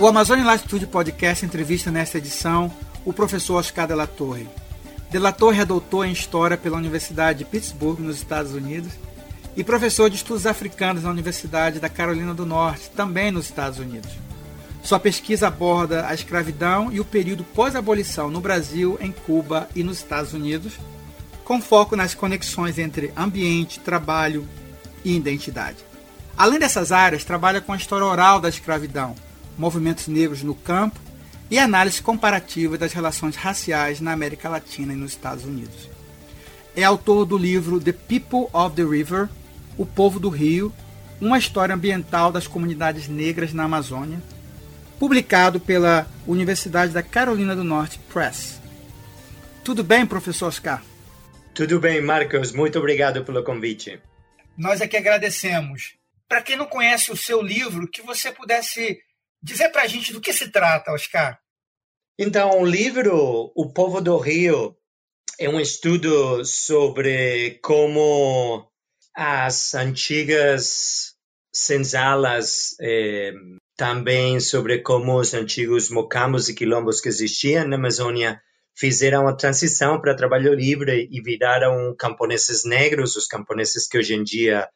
O Amazônia Latitude Podcast entrevista nesta edição o professor Oscar de la Torre. De la Torre é doutor em História pela Universidade de Pittsburgh, nos Estados Unidos, e professor de Estudos Africanos na Universidade da Carolina do Norte, também nos Estados Unidos. Sua pesquisa aborda a escravidão e o período pós-abolição no Brasil, em Cuba e nos Estados Unidos, com foco nas conexões entre ambiente, trabalho e identidade. Além dessas áreas, trabalha com a história oral da escravidão, movimentos negros no campo e análise comparativa das relações raciais na América Latina e nos Estados Unidos. É autor do livro The People of the River, O Povo do Rio, uma história ambiental das comunidades negras na Amazônia, publicado pela Universidade da Carolina do Norte Press. Tudo bem, professor Oscar? Tudo bem, Marcos. Muito obrigado pelo convite. Nós é que agradecemos. Para quem não conhece o seu livro, que você pudesse dizer para a gente do que se trata, Oscar. Então, o livro O Povo do Rio é um estudo sobre como as antigas senzalas, eh, também sobre como os antigos mocambos e quilombos que existiam na Amazônia fizeram a transição para trabalho livre e viraram camponeses negros, os camponeses que hoje em dia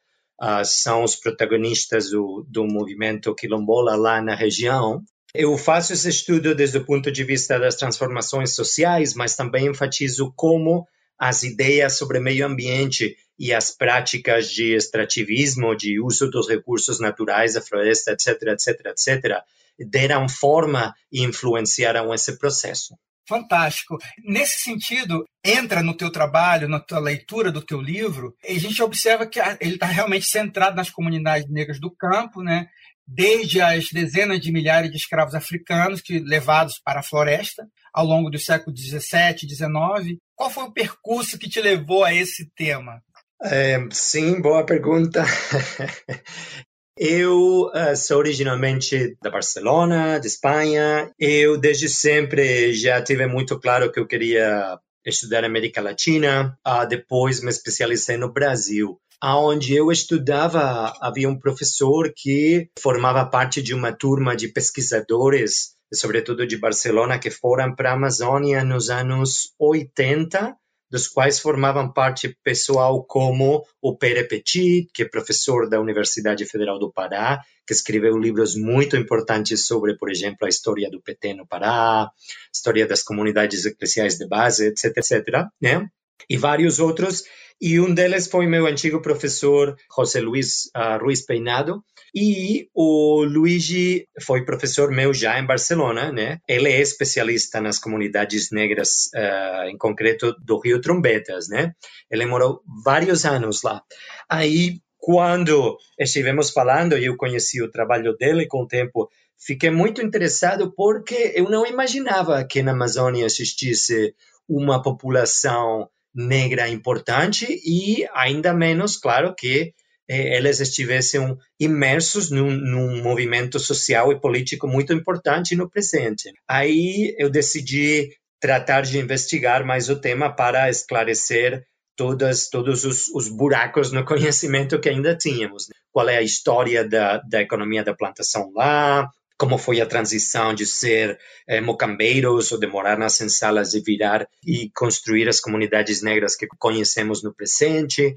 uh, são os protagonistas do, do movimento quilombola lá na região. Eu faço esse estudo desde o ponto de vista das transformações sociais, mas também enfatizo como as ideias sobre meio ambiente e as práticas de extrativismo, de uso dos recursos naturais, da floresta, etc., etc., etc., deram forma e influenciaram esse processo. Fantástico. Nesse sentido, entra no teu trabalho, na tua leitura do teu livro, a gente observa que ele está realmente centrado nas comunidades negras do campo, né? desde as dezenas de milhares de escravos africanos que levados para a floresta ao longo do século XVII, XIX. Qual foi o percurso que te levou a esse tema? É, sim, boa pergunta. Eu uh, sou originalmente da Barcelona, de Espanha. Eu, desde sempre, já tive muito claro que eu queria estudar América Latina. Uh, depois me especializei no Brasil. Onde eu estudava, havia um professor que formava parte de uma turma de pesquisadores, sobretudo de Barcelona, que foram para a Amazônia nos anos 80 dos quais formavam parte pessoal como o Pere Petit, que é professor da Universidade Federal do Pará, que escreveu livros muito importantes sobre, por exemplo, a história do PT no Pará, história das comunidades eclesiais de base, etc, etc, né? E vários outros e um deles foi meu antigo professor José Luiz uh, Ruiz Peinado e o Luigi foi professor meu já em Barcelona, né? Ele é especialista nas comunidades negras, uh, em concreto do Rio Trombetas, né? Ele morou vários anos lá. Aí quando estivemos falando e eu conheci o trabalho dele com o tempo, fiquei muito interessado porque eu não imaginava que na Amazônia existisse uma população negra importante e ainda menos, claro, que eles estivessem imersos num, num, movimento social e político muito importante no presente. Aí eu decidi tratar de investigar mais o tema para esclarecer todas, todos os, os buracos no conhecimento que ainda tínhamos. Qual é a história da, da economia da plantação lá, como foi a transição de ser eh, mocambeiros ou de morar nas sensalas e virar e construir as comunidades negras que conhecemos no presente.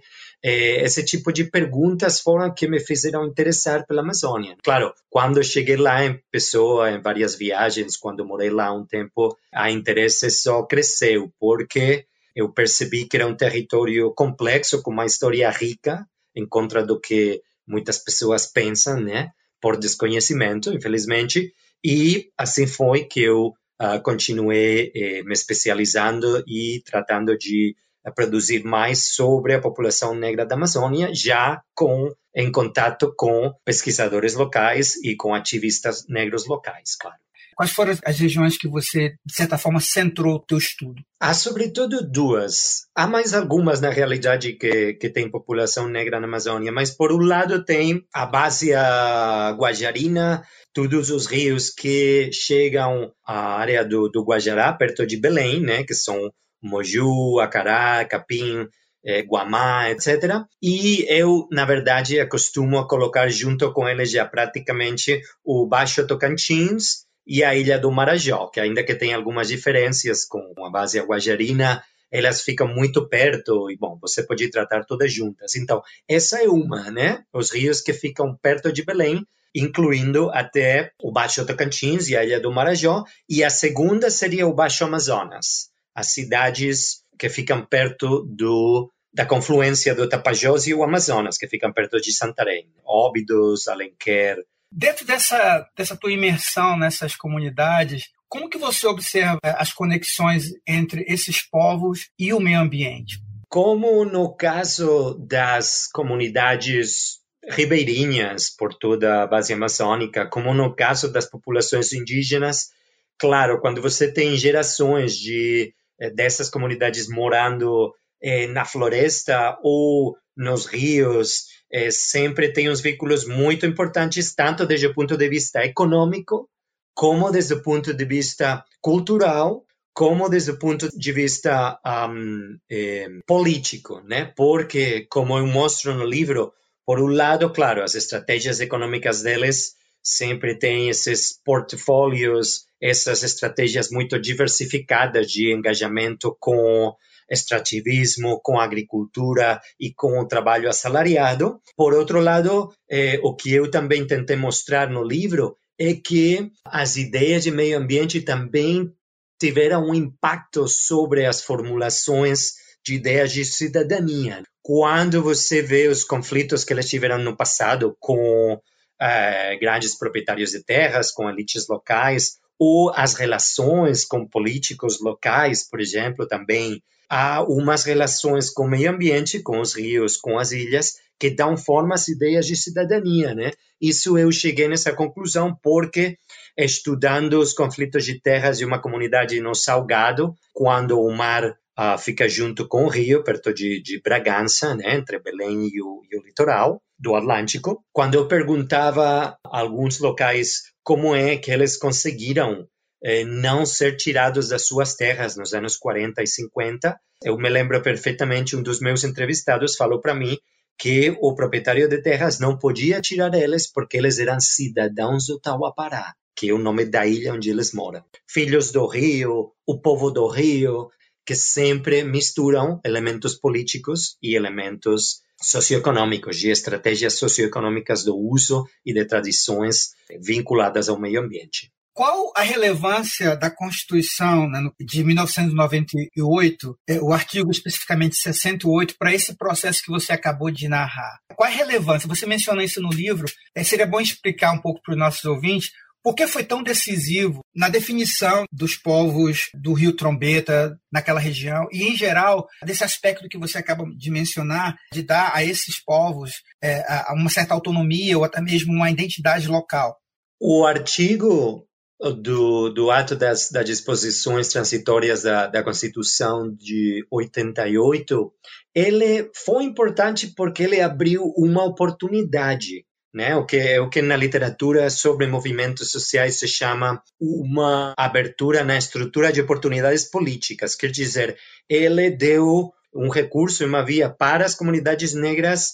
Eh, esse tipo de perguntas foram que me fizeram interessar pela Amazônia. Claro, quando cheguei lá em pessoa, em várias viagens, quando morei lá um tempo, a interesse só cresceu, porque eu percebi que era um território complexo, com uma história rica, em contra do que muitas pessoas pensam, né? por desconhecimento, infelizmente, e assim foi que eu uh, continuei eh, me especializando e tratando de produzir mais sobre a população negra da Amazônia, já com em contato com pesquisadores locais e com ativistas negros locais, claro. Quais foram as regiões que você, de certa forma, centrou o teu estudo? Há, sobretudo, duas. Há mais algumas, na realidade, que, que tem população negra na Amazônia, mas, por um lado, tem a base Guajarina, todos os rios que chegam à área do, do Guajará, perto de Belém, né, que são Moju, Acará, Capim, é, Guamá, etc. E eu, na verdade, acostumo a colocar junto com eles já praticamente o Baixo Tocantins e a Ilha do Marajó, que ainda que tem algumas diferenças com a base aguajarina, elas ficam muito perto e, bom, você pode tratar todas juntas. Então, essa é uma, né? Os rios que ficam perto de Belém, incluindo até o Baixo Tocantins e a Ilha do Marajó, e a segunda seria o Baixo Amazonas, as cidades que ficam perto do da confluência do Tapajós e o Amazonas, que ficam perto de Santarém, Óbidos, Alenquer. Dentro dessa, dessa tua imersão nessas comunidades, como que você observa as conexões entre esses povos e o meio ambiente? Como no caso das comunidades ribeirinhas por toda a base amazônica, como no caso das populações indígenas, claro, quando você tem gerações de dessas comunidades morando eh, na floresta ou nos rios, eh, sempre tem uns vínculos muito importantes, tanto desde o ponto de vista econômico, como desde o ponto de vista cultural, como desde o ponto de vista um, eh, político, né? Porque, como eu mostro no livro, por um lado, claro, as estratégias econômicas deles sempre têm esses portfólios, essas estratégias muito diversificadas de engajamento com extrativismo, com agricultura e com o trabalho assalariado. Por outro lado, eh, o que eu também tentei mostrar no livro é que as ideias de meio ambiente também tiveram um impacto sobre as formulações de ideias de cidadania. Quando você vê os conflitos que eles tiveram no passado com eh, grandes proprietários de terras, com elites locais, ou as relações com políticos locais, por exemplo, também há umas relações com o meio ambiente, com os rios, com as ilhas, que dão forma às ideias de cidadania, né? Isso eu cheguei nessa conclusão porque estudando os conflitos de terras de uma comunidade no Salgado, quando o mar uh, fica junto com o rio, perto de, de Bragança, né, entre Belém e o, e o litoral do Atlântico, quando eu perguntava a alguns locais como é que eles conseguiram eh, não ser tirados das suas terras nos anos 40 e 50. Eu me lembro perfeitamente, um dos meus entrevistados falou para mim que o proprietário de terras não podia tirar eles porque eles eram cidadãos do Tauapará, que é o nome da ilha onde eles moram. Filhos do Rio, o povo do Rio, que sempre misturam elementos políticos e elementos socioeconômicos e estratégias socioeconômicas do uso e de tradições vinculadas ao meio ambiente. Qual a relevância da Constituição né, de 1998, é, o artigo especificamente 68, para esse processo que você acabou de narrar? Qual a relevância? Você menciona isso no livro. É, seria bom explicar um pouco para os nossos ouvintes por que foi tão decisivo na definição dos povos do Rio Trombeta, naquela região, e, em geral, desse aspecto que você acaba de mencionar, de dar a esses povos é, uma certa autonomia ou até mesmo uma identidade local? O artigo do, do ato das, das disposições transitórias da, da Constituição de 88, ele foi importante porque ele abriu uma oportunidade, né? O que o que na literatura sobre movimentos sociais se chama uma abertura na estrutura de oportunidades políticas, quer dizer, ele deu um recurso, uma via para as comunidades negras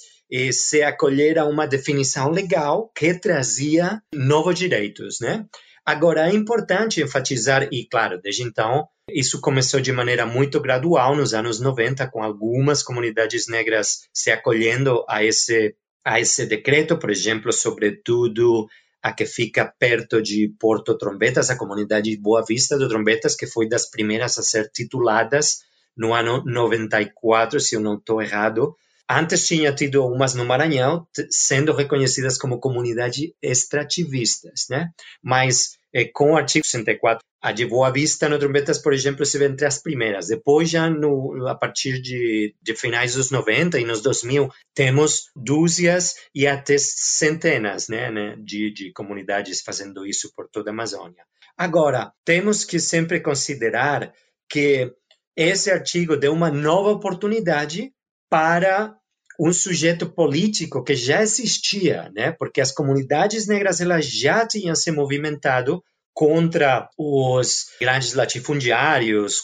se acolher a uma definição legal que trazia novos direitos, né? Agora, é importante enfatizar, e claro, desde então, isso começou de maneira muito gradual nos anos 90, com algumas comunidades negras se acolhendo a esse, a esse decreto, por exemplo, sobretudo a que fica perto de Porto Trombetas, a comunidade Boa Vista do Trombetas, que foi das primeiras a ser tituladas no ano 94, se eu não estou errado. Antes tinha tido umas no Maranhão, sendo reconhecidas como comunidade extrativistas, né? Mas eh, com o artigo 64, a de Boa Vista no Trombetas, por exemplo, se vê entre as primeiras. Depois, já no, a partir de, de finais dos 90 e nos 2000, temos dúzias e até centenas né, né, de, de comunidades fazendo isso por toda a Amazônia. Agora, temos que sempre considerar que esse artigo deu uma nova oportunidade para um sujeito político que já existia, né? Porque as comunidades negras elas já tinham se movimentado contra os grandes latifundiários,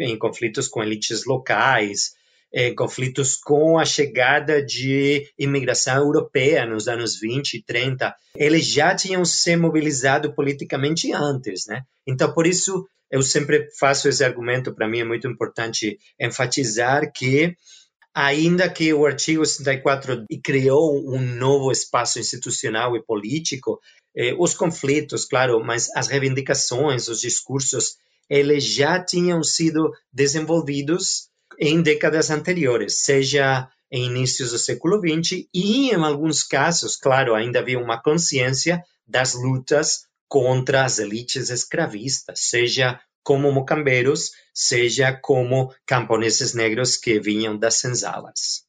em conflitos com elites locais, eh, conflitos com a chegada de imigração europeia nos anos 20 e 30. Eles já tinham se mobilizado politicamente antes, né? Então, por isso, eu sempre faço esse argumento, para mim é muito importante enfatizar que ainda que o artigo 64 criou um novo espaço institucional e político, eh, os conflitos, claro, mas as reivindicações, os discursos, eles já tinham sido desenvolvidos em décadas anteriores, seja em inícios do século XX e, em alguns casos, claro, ainda havia uma consciência das lutas contra as elites escravistas, seja como mocambeiros, seja como camponeses negros que vinham das senzalas.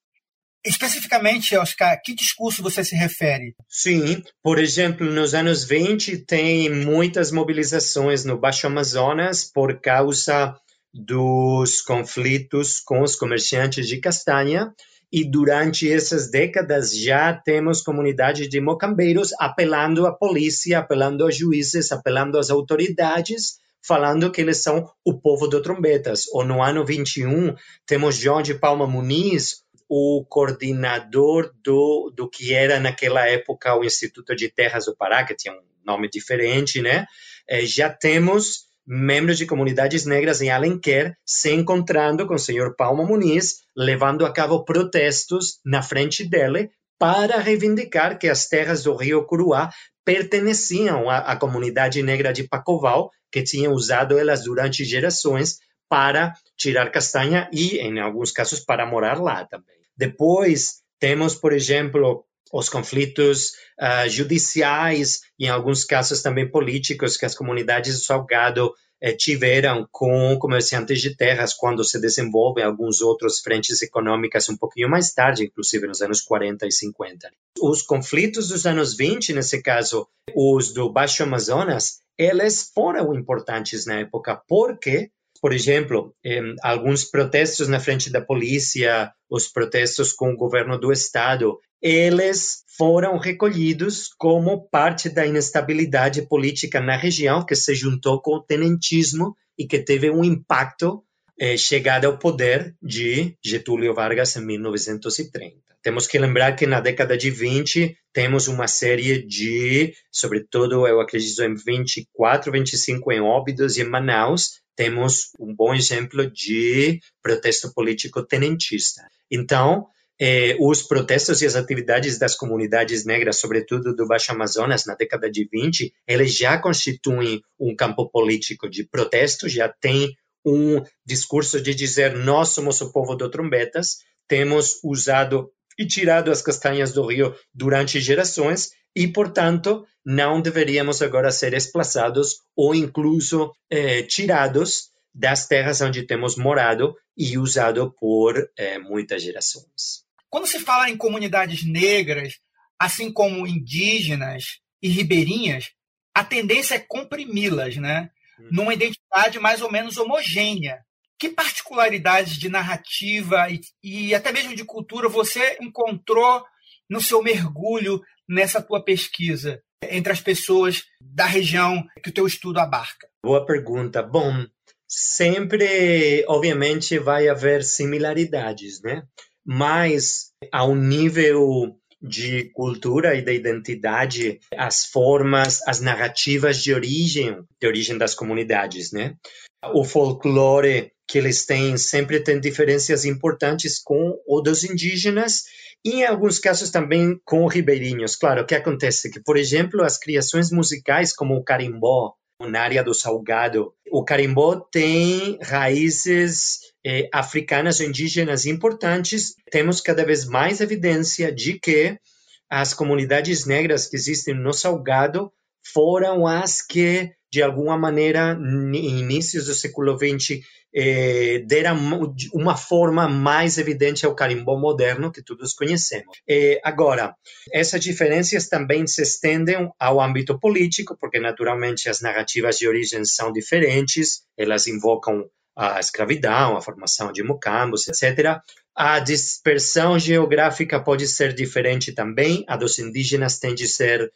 Especificamente, Oscar, que discurso você se refere? Sim, por exemplo, nos anos 20 tem muitas mobilizações no Baixo Amazonas por causa dos conflitos com os comerciantes de castanha e durante essas décadas já temos comunidades de mocambeiros apelando à polícia, apelando aos juízes, apelando às autoridades, falando que eles são o povo do trombetas. Ou no ano 21 temos João de Palma Muniz, o coordenador do, do que era naquela época o Instituto de Terras do Pará, que tinha um nome diferente, né? É, já temos membros de comunidades negras em Alenquer se encontrando com o senhor Palma Muniz, levando a cabo protestos na frente dele para reivindicar que as terras do Rio Curuá perteneciam à, à comunidade negra de Pacoval, que tinha usado elas durante gerações para tirar castanha e, em alguns casos, para morar lá também. Depois, temos, por exemplo, os conflitos uh, judiciais e, em alguns casos, também políticos que as comunidades do Salgado tiveram com comerciantes de terras quando se desenvolvem alguns outros frentes econômicas um pouquinho mais tarde, inclusive nos anos 40 e 50. Os conflitos dos anos 20, nesse caso, os do Baixo Amazonas, eles foram importantes na época porque por exemplo, alguns protestos na frente da polícia, os protestos com o governo do estado, eles foram recolhidos como parte da instabilidade política na região que se juntou com o tenentismo e que teve um impacto eh, chegada ao poder de Getúlio Vargas em 1930. Temos que lembrar que na década de 20 temos uma série de, sobretudo eu acredito em 24, 25 em Óbidos e em Manaus, temos um bom exemplo de protesto político tenentista. Então, eh, os protestos e as atividades das comunidades negras, sobretudo do Baixo Amazonas, na década de 20, eles já constituem um campo político de protesto, já tem um discurso de dizer nós somos o povo do trombetas, temos usado e tirado as castanhas do rio durante gerações e, portanto, não deveríamos agora ser desplaçados ou incluso eh, tirados das terras onde temos morado e usado por eh, muitas gerações. Quando se fala em comunidades negras, assim como indígenas e ribeirinhas, a tendência é comprimi-las, né? Hum. Numa identidade mais ou menos homogênea. Que particularidades de narrativa e, e até mesmo de cultura você encontrou no seu mergulho nessa tua pesquisa entre as pessoas da região que o teu estudo abarca? Boa pergunta. Bom, sempre, obviamente, vai haver similaridades, né? Mas ao nível de cultura e de identidade, as formas, as narrativas de origem, de origem das comunidades, né? O folclore que eles têm sempre tem diferenças importantes com o dos indígenas e em alguns casos também com ribeirinhos. Claro, o que acontece que, por exemplo, as criações musicais como o carimbó, na área do salgado, o carimbó tem raízes eh, africanas ou indígenas importantes. Temos cada vez mais evidência de que as comunidades negras que existem no salgado foram as que, de alguma maneira, inícios do século XX, eh, deram uma forma mais evidente ao carimbó moderno que todos conhecemos. Eh, agora, essas diferenças também se estendem ao âmbito político, porque naturalmente as narrativas de origem são diferentes, elas invocam a escravidão, a formação de mocambos, etc. A dispersão geográfica pode ser diferente também, a dos indígenas tende a ser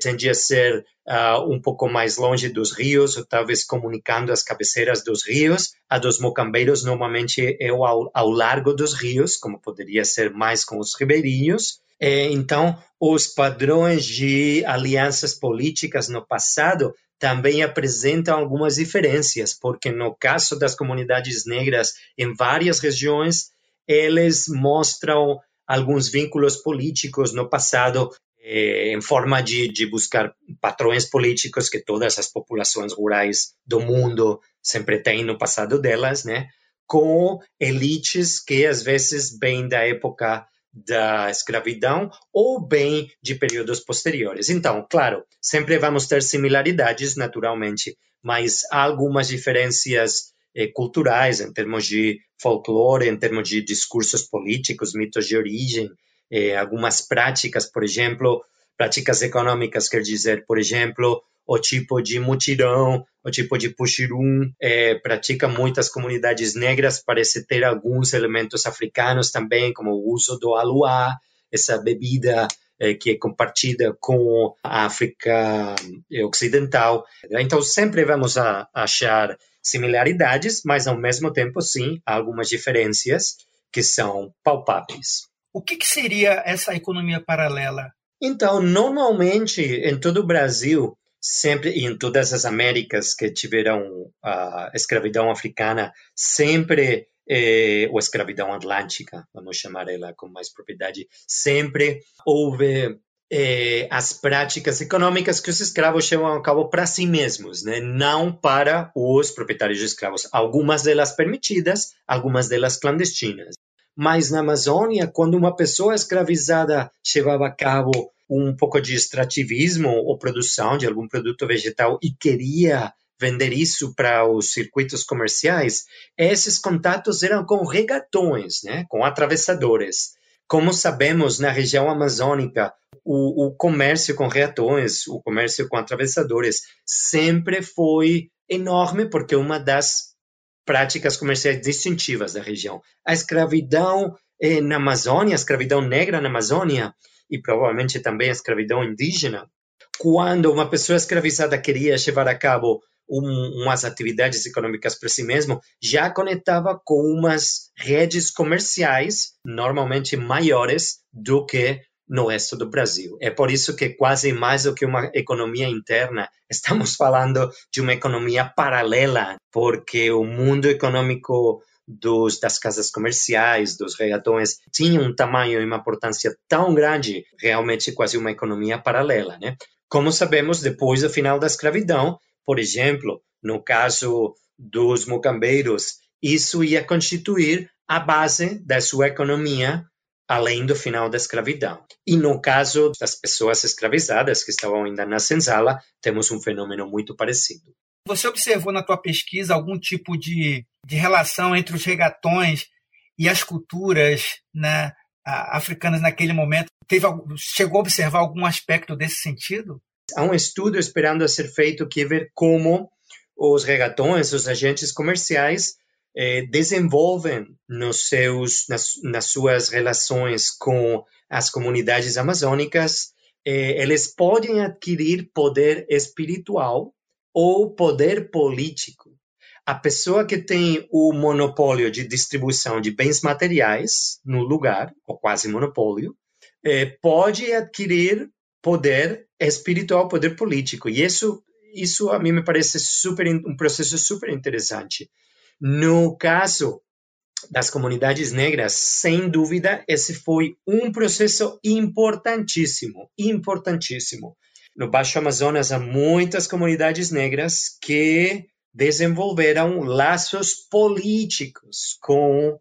tendia a ser uh, um pouco mais longe dos rios, ou talvez comunicando as cabeceiras dos rios. A dos mocambeiros normalmente é ao, ao largo dos rios, como poderia ser mais com os ribeirinhos. É, então, os padrões de alianças políticas no passado também apresentam algumas diferenças, porque no caso das comunidades negras em várias regiões, eles mostram alguns vínculos políticos no passado eh, em forma de, de buscar patrões políticos que todas as populações rurais do mundo sempre têm no passado delas, né? Com elites que às vezes vêm da época da escravidão ou bem de períodos posteriores. Então, claro, sempre vamos ter similaridades, naturalmente, mas há algumas diferenças eh, culturais em termos de folclore, em termos de discursos políticos, mitos de origem, eh, algumas práticas, por exemplo, práticas econômicas, quer dizer, por exemplo, o tipo de mutirão, o tipo de puxirum, é, pratica muitas comunidades negras, parece ter alguns elementos africanos também, como o uso do aluá, essa bebida é, que é compartilhada com a África Ocidental. Então, sempre vamos a, achar similaridades, mas ao mesmo tempo, sim, algumas diferenças que são palpáveis. O que, que seria essa economia paralela? Então, normalmente, em todo o Brasil, sempre e em todas as Américas que tiveram a escravidão africana, sempre eh, ou escravidão atlântica, vamos chamar ela com mais propriedade, sempre houve eh, as práticas econômicas que os escravos levam a cabo para si mesmos, né? não para os proprietários de escravos. Algumas delas permitidas, algumas delas clandestinas. Mas na Amazônia, quando uma pessoa escravizada levava a cabo um pouco de extrativismo ou produção de algum produto vegetal e queria vender isso para os circuitos comerciais, esses contatos eram com regatões, né, com atravessadores. Como sabemos, na região amazônica, o, o comércio com reatões, o comércio com atravessadores, sempre foi enorme, porque uma das práticas comerciais distintivas da região. A escravidão eh, na Amazônia, a escravidão negra na Amazônia, e provavelmente também a escravidão indígena, quando uma pessoa escravizada queria levar a cabo um, umas atividades econômicas para si mesmo, já conectava com umas redes comerciais, normalmente maiores do que no resto do Brasil. É por isso que quase mais do que uma economia interna, estamos falando de uma economia paralela, porque o mundo econômico dos, das casas comerciais, dos regatões, tinha um tamanho e uma importância tão grande, realmente quase uma economia paralela. Né? Como sabemos, depois do final da escravidão, por exemplo, no caso dos mocambeiros, isso ia constituir a base da sua economia além do final da escravidão. E no caso das pessoas escravizadas que estavam ainda na senzala, temos um fenômeno muito parecido. Você observou na tua pesquisa algum tipo de, de relação entre os regatões e as culturas né, africanas naquele momento? Teve, chegou a observar algum aspecto desse sentido? Há um estudo esperando a ser feito que ver como os regatões, os agentes comerciais, eh, desenvolvem nos seus, nas, nas, suas relações com as comunidades amazônicas, eh, eles podem adquirir poder espiritual ou poder político. A pessoa que tem o monopólio de distribuição de bens materiais no lugar, ou quase monopólio, é, pode adquirir poder espiritual, poder político. E isso, isso a mim me parece super, um processo super interessante. No caso das comunidades negras, sem dúvida, esse foi um processo importantíssimo, importantíssimo. No Baixo Amazonas há muitas comunidades negras que desenvolveram laços políticos com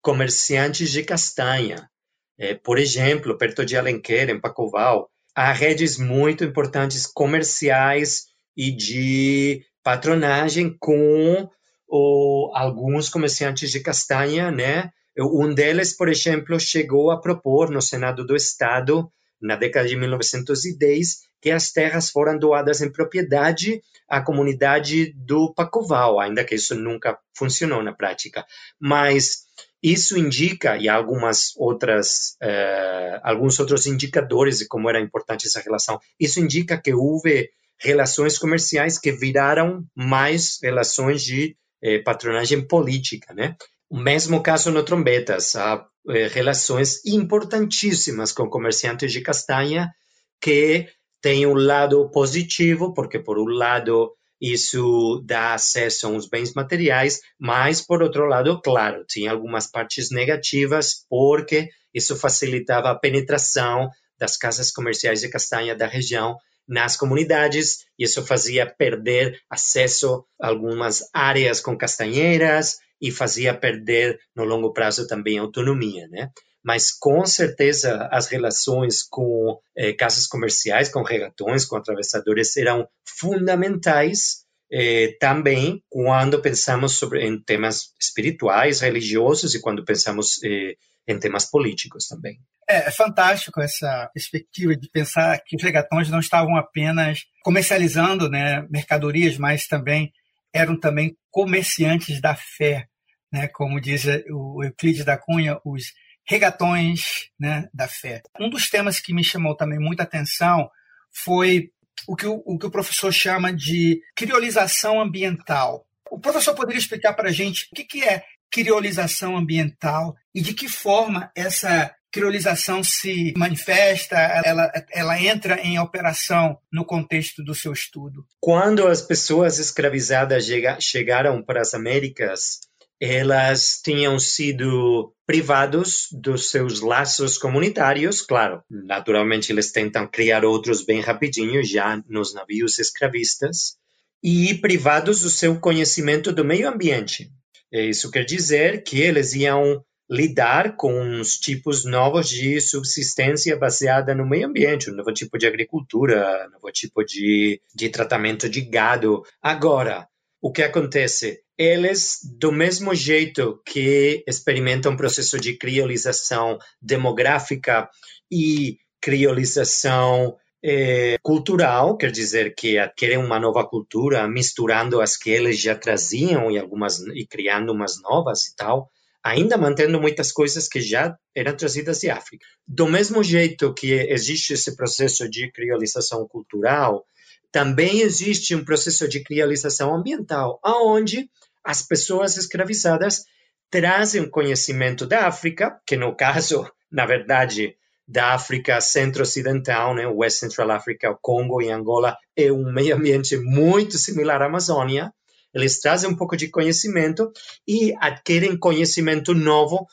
comerciantes de castanha. É, por exemplo, perto de Alenquer, em Pacoval, há redes muito importantes comerciais e de patronagem com o, alguns comerciantes de castanha, né? Um deles, por exemplo, chegou a propor no Senado do Estado, na década de 1910, que as terras foram doadas em propriedade à comunidade do Pacoval, ainda que isso nunca funcionou na prática. Mas Isso indica, e algumas outras, uh, alguns outros indicadores de como era importante essa relação, isso indica que houve relações comerciais que viraram mais relações de eh, patronagem política, né? O mesmo caso no Trombetas, há eh, relações importantíssimas com comerciantes de castanha que têm um lado positivo, porque por um lado isso dá acesso a uns bens materiais, mas por outro lado, claro, tinha algumas partes negativas, porque isso facilitava a penetração das casas comerciais de castanha da região nas comunidades, e isso fazia perder acesso a algumas áreas com castanheiras e fazia perder no longo prazo também autonomia, né? Mas com certeza as relações com eh, casas comerciais, com regatões, com atravessadores eram fundamentais eh, também quando pensamos sobre em temas espirituais, religiosos e quando pensamos eh, em temas políticos também. É, é, fantástico essa perspectiva de pensar que os regatões não estavam apenas comercializando né, mercadorias, mas também eram também comerciantes da fé, né, como diz o Euclides da Cunha, os regatões né, da fé. Um dos temas que me chamou também muita atenção foi o que o, o, que o professor chama de criolização ambiental. O professor poderia explicar para a gente o que, que é criolização ambiental e de que forma essa criolização se manifesta, ela, ela entra em operação no contexto do seu estudo? Quando as pessoas escravizadas chegaram para as Américas, elas tinham sido privados dos seus laços comunitários, claro. Naturalmente, eles tentam criar outros bem rapidinho, já nos navios escravistas, e privados do seu conhecimento do meio ambiente. Isso quer dizer que eles iam lidar com uns tipos novos de subsistência baseada no meio ambiente, um novo tipo de agricultura, um novo tipo de, de tratamento de gado. Agora, o que acontece? Eles, do mesmo jeito que experimentam um processo de criolização demográfica e criolização é, cultural, quer dizer que adquirem uma nova cultura, misturando as que eles já traziam e algumas e criando umas novas e tal, ainda mantendo muitas coisas que já eram trazidas de África. Do mesmo jeito que existe esse processo de criolização cultural, também existe um processo de criolização ambiental, aonde as pessoas escravizadas trazem conhecimento da África, que no caso, na verdade, da África centro-ocidental, né, West Central Africa, o Congo e Angola, é um meio ambiente muito similar à Amazônia. Eles trazem um pouco de conhecimento e adquirem conhecimento novo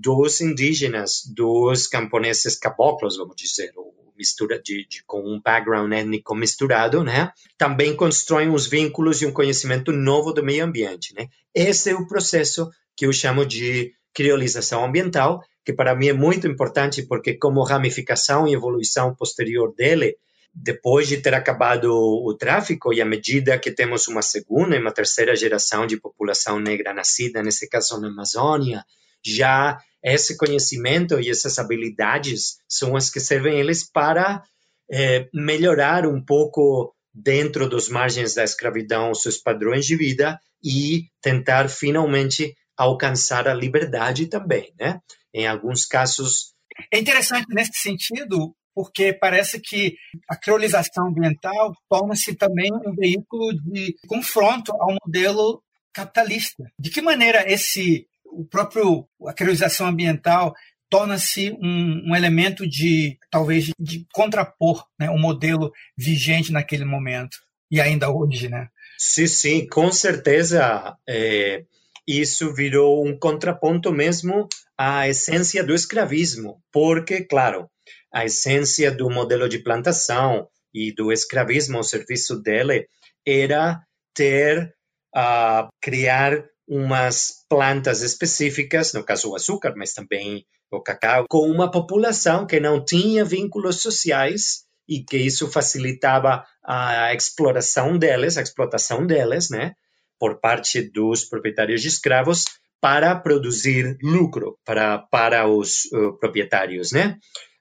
dos indígenas, dos camponeses caboclos, vamos dizer, mistura de, de, com um background étnico misturado, né? Também constroem os vínculos e um conhecimento novo do meio ambiente, né? Esse é o processo que eu chamo de criolização ambiental, que para mim é muito importante porque como ramificação e evolução posterior dele, depois de ter acabado o tráfico e à medida que temos uma segunda e uma terceira geração de população negra nascida, nesse caso na Amazônia, já esse conhecimento e essas habilidades são as que servem eles para é, melhorar um pouco dentro dos margens da escravidão seus padrões de vida e tentar finalmente alcançar a liberdade também, né? Em alguns casos. É interessante nesse sentido, porque parece que a criolização ambiental torna-se também um veículo de confronto ao modelo capitalista. De que maneira esse o próprio a criolização ambiental torna-se um, um, elemento de talvez de contrapor né, o modelo vigente naquele momento e ainda hoje, né? Sim, sim, com certeza. É, isso virou um contraponto mesmo à essência do escravismo, porque, claro, a essência do modelo de plantação e do escravismo, o serviço dele, era ter, uh, criar umas plantas específicas, no caso o açúcar, mas também o cacau, com uma população que não tinha vínculos sociais e que isso facilitava a exploração deles, a explotação deles, né? Por parte dos proprietários de escravos para produzir lucro para, para os uh, proprietários, né?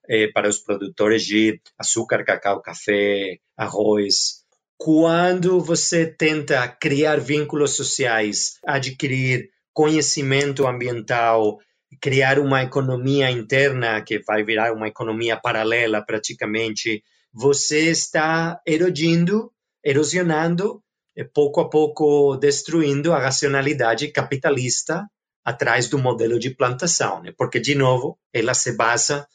Eh, para os produtores de açúcar, cacau, café, arroz. Quando você tenta criar vínculos sociais, adquirir conhecimento ambiental, criar uma economia interna que vai virar uma economia paralela praticamente, você está erodindo, erosionando, pouco a pouco destruindo a racionalidade capitalista atrás do modelo de plantação, né? porque de novo ela se basa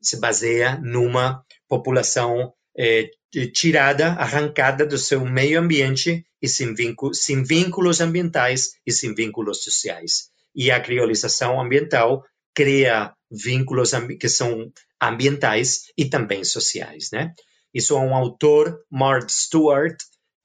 se baseia numa população eh, tirada, arrancada do seu meio ambiente e sem, vínculos, sem vínculos ambientais e sem vínculos sociais. E a criolização ambiental cria vínculos que são ambientais e também sociais, né? Isso é um autor, Mark Stewart,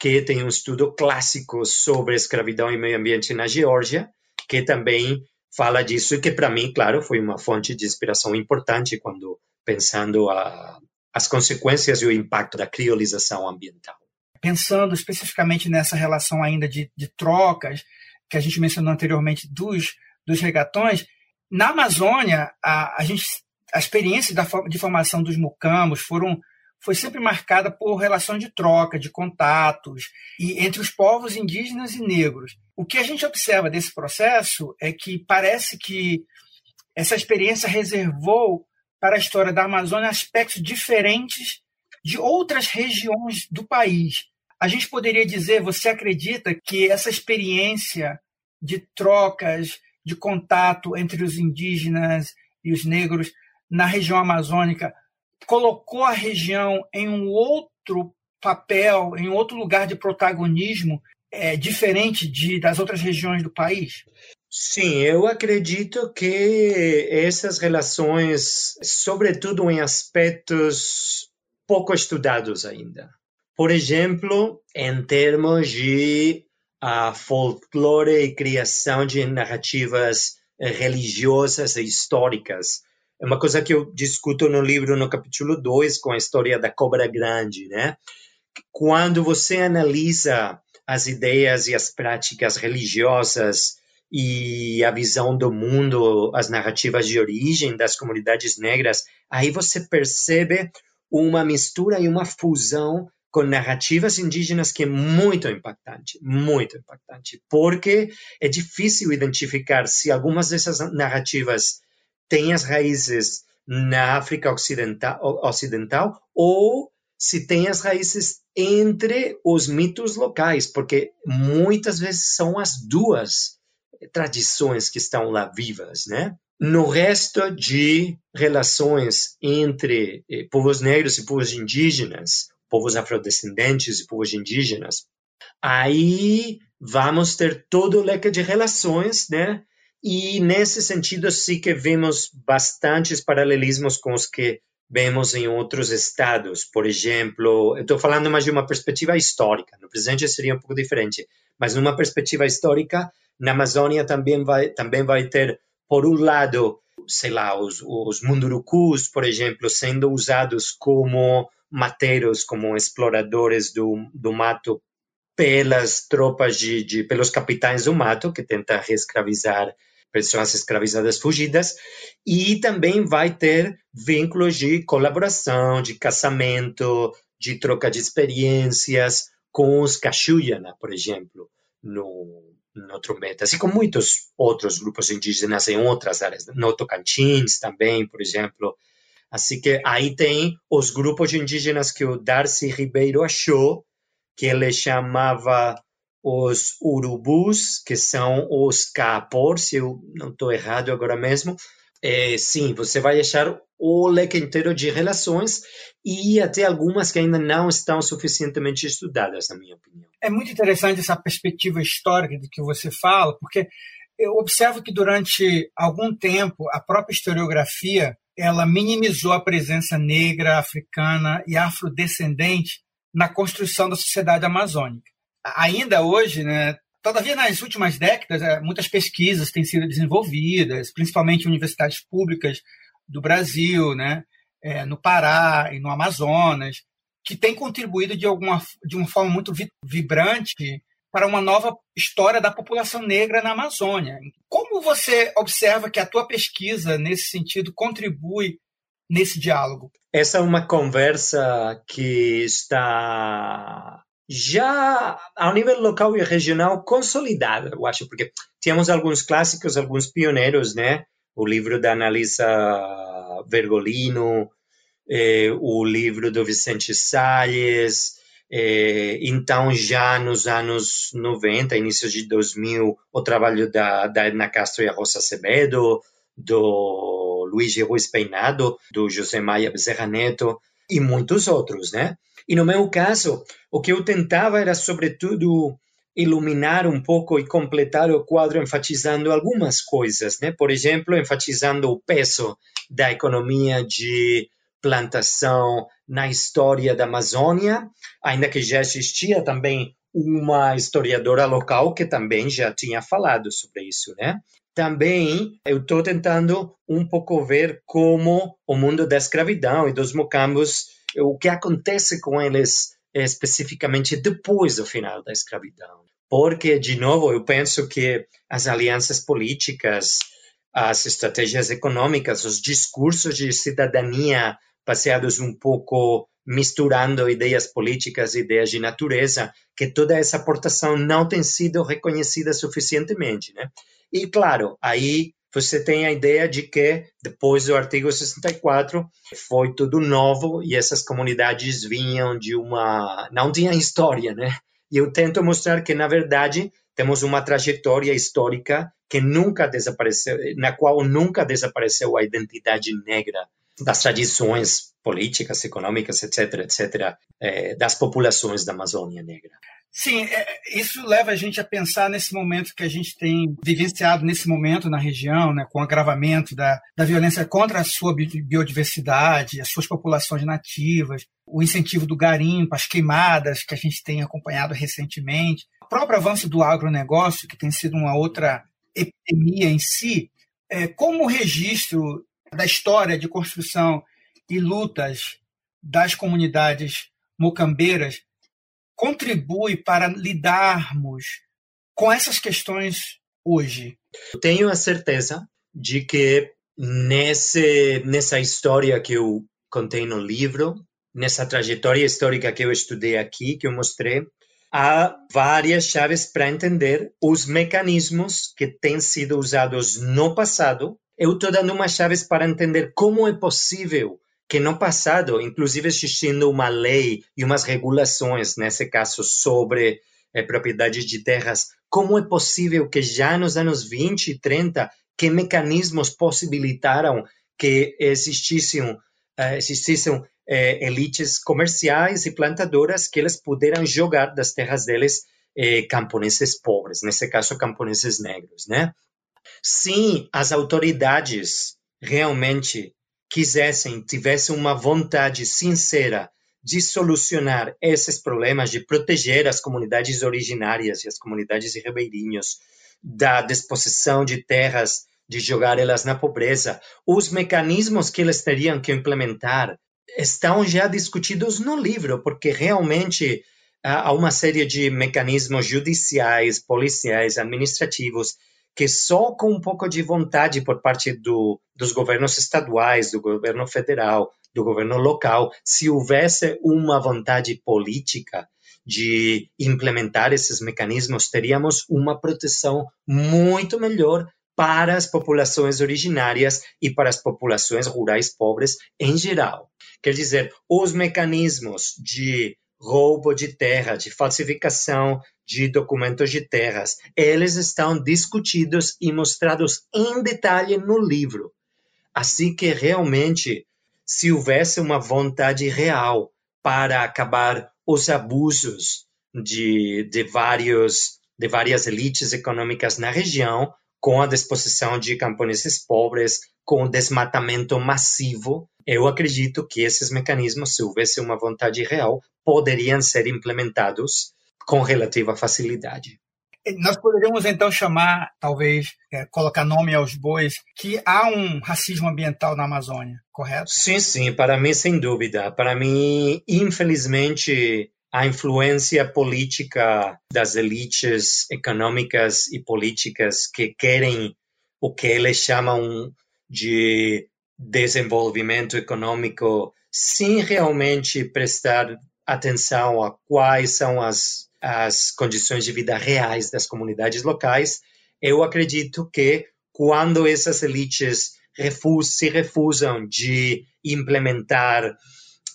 que tem um estudo clássico sobre escravidão e meio ambiente na Geórgia, que também fala disso e que para mim, claro, foi uma fonte de inspiração importante quando pensando a, as consequências e o impacto da criolização ambiental. Pensando especificamente nessa relação ainda de, de trocas que a gente mencionou anteriormente dos, dos regatões, na Amazônia a, a gente a experiência da, de formação dos mucamos foram foi sempre marcada por relações de troca, de contatos, e entre os povos indígenas e negros. O que a gente observa desse processo é que parece que essa experiência reservou para a história da Amazônia aspectos diferentes de outras regiões do país. A gente poderia dizer, você acredita que essa experiência de trocas, de contato entre os indígenas e os negros na região amazônica colocou a região em um outro papel, em outro lugar de protagonismo é, diferente de, das outras regiões do país? Sim, eu acredito que essas relações, sobretudo em aspectos pouco estudados ainda. Por exemplo, em termos de uh, folclore e criação de narrativas religiosas e históricas. É uma coisa que eu discuto no livro, no capítulo 2, com a história da Cobra Grande, né? Quando você analisa as ideias e as práticas religiosas e a visão do mundo, as narrativas de origem das comunidades negras, aí você percebe uma mistura e uma fusão com narrativas indígenas que é muito impactante, muito impactante, porque é difícil identificar se algumas dessas narrativas têm as raízes na África Ocidental, ocidental ou se tem as raízes entre os mitos locais, porque muitas vezes são as duas tradições que estão lá vivas, né? No resto de relações entre eh, povos negros e povos indígenas, povos afrodescendentes e povos indígenas, aí vamos ter todo o leque de relações, né? E nesse sentido, sim que vemos bastantes paralelismos com os que vemos em outros estados. Por exemplo, estou falando mais de uma perspectiva histórica. No presente seria um pouco diferente, mas numa perspectiva histórica, na Amazônia também vai, também vai ter, por um lado, sei lá, os, os mundurucus, por exemplo, sendo usados como mateiros, como exploradores do, do mato pelas tropas de, de pelos capitães do mato que tenta reescravizar pessoas escravizadas fugidas e também vai ter vínculos de colaboração, de casamento, de troca de experiências com os Caxuyana, por exemplo, no, no Trombeta, assim como muitos outros grupos indígenas em outras áreas, no Tocantins também, por exemplo. Assim que aí tem os grupos indígenas que o Darcy Ribeiro achou, que ele chamava os urubus, que são os capor, se eu não estou errado agora mesmo. É, sim, você vai achar o leque inteiro de relações e até algumas que ainda não estão suficientemente estudadas, na minha opinião. É muito interessante essa perspectiva histórica de que você fala, porque eu observo que durante algum tempo a própria historiografia ela minimizou a presença negra, africana e afrodescendente na construção da sociedade amazônica. Ainda hoje, né, Todavia, nas últimas décadas, é, muitas pesquisas têm sido desenvolvidas, principalmente universidades públicas do Brasil, né, é, no Pará e no Amazonas, que têm contribuído de, alguma, de uma forma muito vibrante para uma nova história da população negra na Amazônia. Como você observa que a tua pesquisa, nesse sentido, contribui nesse diálogo? Essa é uma conversa que está já ao nível local e regional consolidada, eu acho, porque tínhamos alguns clássicos, alguns pioneiros, né? O livro da Analisa Vergolino, eh, o livro do Vicente Salles, eh, então já nos anos 90, início de 2000, o trabalho da, da Edna Castro e a Rosa Acevedo, do Luiz Ruiz Peinado, do José Maia Bezerra Neto e muitos outros, né? E no meu caso, o que eu tentava era, sobretudo, iluminar um pouco e completar o quadro enfatizando algumas coisas, né? Por exemplo, enfatizando o peso da economia de plantação na história da Amazônia, ainda que já existia também uma historiadora local que também já tinha falado sobre isso, né? Também eu estou tentando um pouco ver como o mundo da escravidão e dos mocambos, o que acontece com eles especificamente depois do final da escravidão. Porque, de novo, eu penso que as alianças políticas, as estratégias econômicas, os discursos de cidadania baseados um pouco misturando ideias políticas ideias de natureza, que toda essa aportação não tem sido reconhecida suficientemente, né? E claro, aí você tem a ideia de que depois do artigo 64 foi tudo novo e essas comunidades vinham de uma não tinha história, né? E eu tento mostrar que na verdade temos uma trajetória histórica que nunca desapareceu, na qual nunca desapareceu a identidade negra das tradições políticas, econômicas, etc., etc., é, das populações da Amazônia Negra. Sim, é, isso leva a gente a pensar nesse momento que a gente tem vivenciado nesse momento na região, né, com o agravamento da, da violência contra a sua biodiversidade, as suas populações nativas, o incentivo do garimpo, as queimadas que a gente tem acompanhado recentemente, o próprio avanço do agronegócio, que tem sido uma outra epidemia em si, é, como registro da história de construção e lutas das comunidades mocambeiras contribui para lidarmos com essas questões hoje? Tenho a certeza de que nesse, nessa história que eu contei no livro, nessa trajetória histórica que eu estudei aqui, que eu mostrei, há várias chaves para entender os mecanismos que têm sido usados no passado eu estou dando umas chaves para entender como é possível que no passado, inclusive existindo uma lei e umas regulações, nesse caso, sobre eh, propriedades de terras, como é possível que já nos anos 20 e 30, que mecanismos possibilitaram que existissem, eh, existissem eh, elites comerciais e plantadoras que eles puderam jogar das terras deles eh, camponeses pobres, nesse caso camponeses negros, né? Se as autoridades realmente quisessem, tivessem uma vontade sincera de solucionar esses problemas, de proteger as comunidades originárias e as comunidades de ribeirinhos da disposição de terras, de jogar elas na pobreza, os mecanismos que eles teriam que implementar estão já discutidos no livro, porque realmente há uma série de mecanismos judiciais, policiais, administrativos que só com um pouco de vontade por parte do, dos governos estaduais, do governo federal, do governo local, se houvesse uma vontade política de implementar esses mecanismos, teríamos uma proteção muito melhor para as populações originárias e para as populações rurais pobres em geral. Quer dizer, os mecanismos de roubo de terra, de falsificação de documentos de terras. Eles estão discutidos e mostrados em detalhe no livro. Assim que realmente, se houvesse uma vontade real para acabar os abusos de, de, vários, de várias elites econômicas na região, com a disposição de camponeses pobres, com o desmatamento massivo, eu acredito que esses mecanismos, se houvesse uma vontade real, poderiam ser implementados com relativa facilidade. Nós poderíamos então chamar, talvez, é, colocar nome aos bois, que há um racismo ambiental na Amazônia, correto? Sim, sim, para mim, sem dúvida. Para mim, infelizmente, a influência política das elites econômicas e políticas que querem o que eles chamam de desenvolvimento econômico sem realmente prestar atenção a quais são as, as condições de vida reais das comunidades locais, eu acredito que quando essas elites refus, se refusam de implementar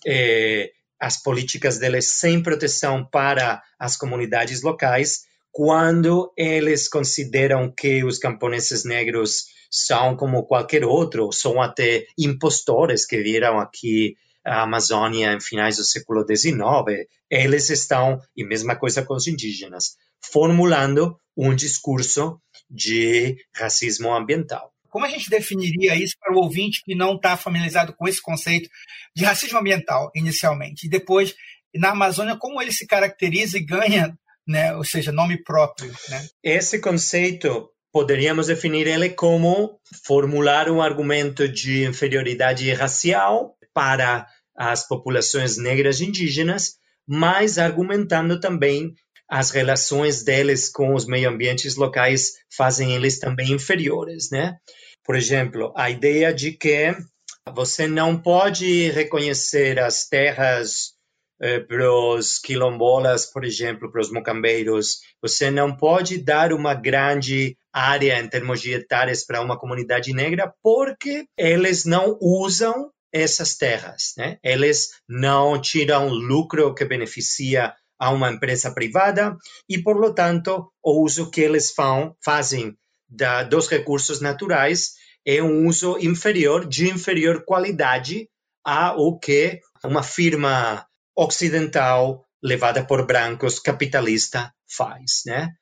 eh, as políticas deles sem proteção para as comunidades locais, quando eles consideram que os camponeses negros são como qualquer outro, são até impostores que viram aqui a Amazônia em finais do século XIX, eles estão, e mesma coisa com os indígenas, formulando um discurso de racismo ambiental. Como a gente definiria isso para o ouvinte que não está familiarizado com esse conceito de racismo ambiental, inicialmente? E depois, na Amazônia, como ele se caracteriza e ganha, né, ou seja, nome próprio? Né? Esse conceito, poderíamos definir ele como formular um argumento de inferioridade racial para as populações negras e indígenas, mas argumentando também as relações deles com os meio ambientes locais fazem eles também inferiores, né? Por exemplo, a ideia de que você não pode reconhecer as terras eh, para os quilombolas, por exemplo, para os mocambeiros, você não pode dar uma grande área em termos de hectares para uma comunidade negra porque eles não usam essas terras, né? Eles não tiram lucro que beneficia a uma empresa privada e, por lo tanto, o uso que eles fazem da, dos recursos naturais é um uso inferior, de inferior qualidade ao que uma firma ocidental levada por brancos capitalista faz, né?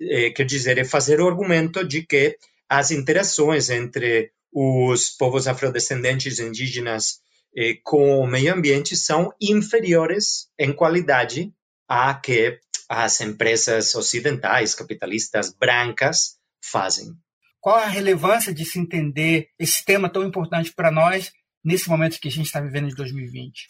É, quer dizer, é fazer o argumento de que as interações entre os povos afrodescendentes indígenas eh, com o meio ambiente são inferiores em qualidade a que as empresas ocidentais, capitalistas, brancas fazem. Qual a relevância de se entender esse tema tão importante para nós nesse momento que a gente está vivendo de 2020?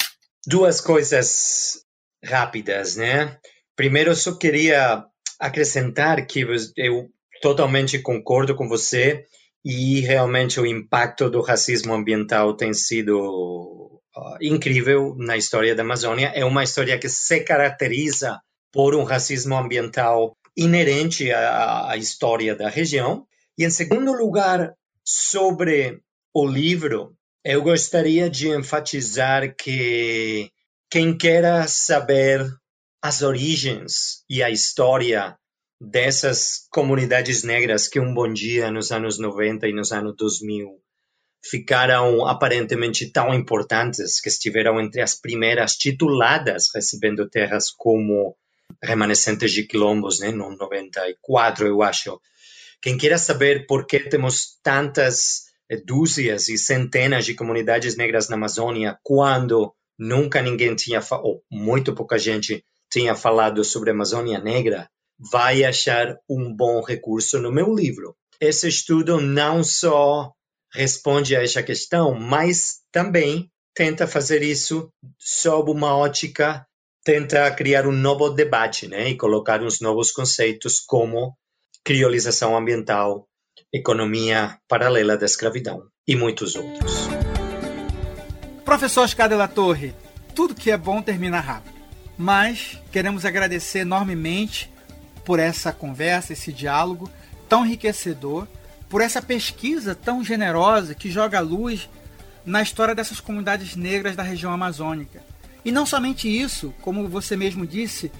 Duas coisas rápidas, né? Primeiro, eu só queria acrescentar que eu totalmente concordo com você e realmente o impacto do racismo ambiental tem sido uh, incrível na história da Amazônia. É uma história que se caracteriza por um racismo ambiental inerente à, à história da região. E, em segundo lugar, sobre o livro, eu gostaria de enfatizar que quem queira saber as origens e a história dessas comunidades negras que um bom dia nos anos 90 e nos anos 2000 ficaram aparentemente tão importantes que estiveram entre as primeiras tituladas recebendo terras como remanescentes de quilombos, né, no 94, eu acho. Quem queira saber por que temos tantas dúzias e centenas de comunidades negras na Amazônia quando nunca ninguém tinha, ou muito pouca gente tinha falado sobre a Amazônia Negra, vai achar um bom recurso no meu livro. Esse estudo não só responde a essa questão, mas também tenta fazer isso sob uma ótica, tenta criar um novo debate né, e colocar uns novos conceitos como criolização ambiental, economia paralela da escravidão e muitos outros. Professor Oscar de la Torre, tudo que é bom termina rápido, mas queremos agradecer enormemente por essa conversa, esse diálogo tão enriquecedor, por essa pesquisa tão generosa que joga luz na história dessas comunidades negras da região amazônica. E não somente isso, como você mesmo disse,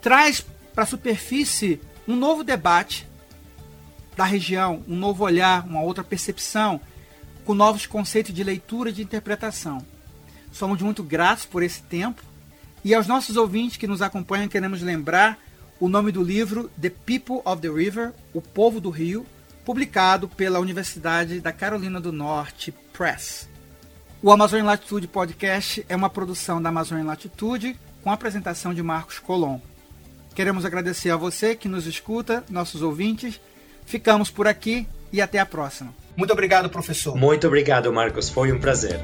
traz para a superfície um novo debate da região, um novo olhar, uma outra percepção, com novos conceitos de leitura e de interpretação. Somos muito gratos por esse tempo e aos nossos ouvintes que nos acompanham queremos lembrar o nome do livro The People of the River, O Povo do Rio, publicado pela Universidade da Carolina do Norte Press. O Amazônia Latitude Podcast é uma produção da Amazônia Latitude com a apresentação de Marcos Colom. Queremos agradecer a você que nos escuta, nossos ouvintes. Ficamos por aqui e até a próxima. Muito obrigado, professor. Muito obrigado, Marcos. Foi um prazer.